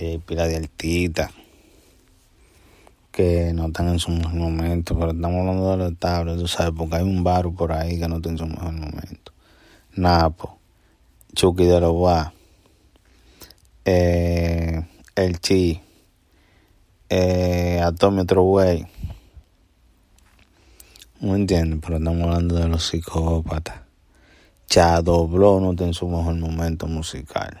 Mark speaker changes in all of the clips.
Speaker 1: Eh, de altita. Que no están en su mejor momento. Pero estamos hablando de los tablas, tú sabes, porque hay un barro por ahí que no está en su mejor momento. Napo. Chucky de Guá. Eh, el Chi. Eh, Atomio otro güey. No entienden, pero estamos hablando de los psicópatas. Chadobló no está en su mejor momento musical.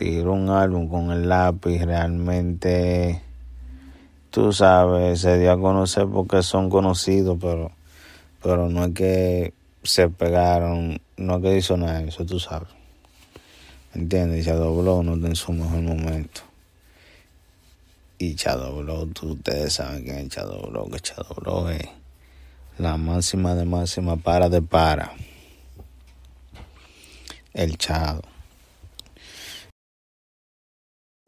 Speaker 1: Tiró un álbum con el lápiz realmente tú sabes se dio a conocer porque son conocidos pero pero no es que se pegaron no es que hizo nada eso tú sabes. ¿entiendes? y Shadow Blow no en su mejor momento. Y Shadow tú, ustedes saben quién es Shadow que Shadow es la máxima de máxima para de para. El Chado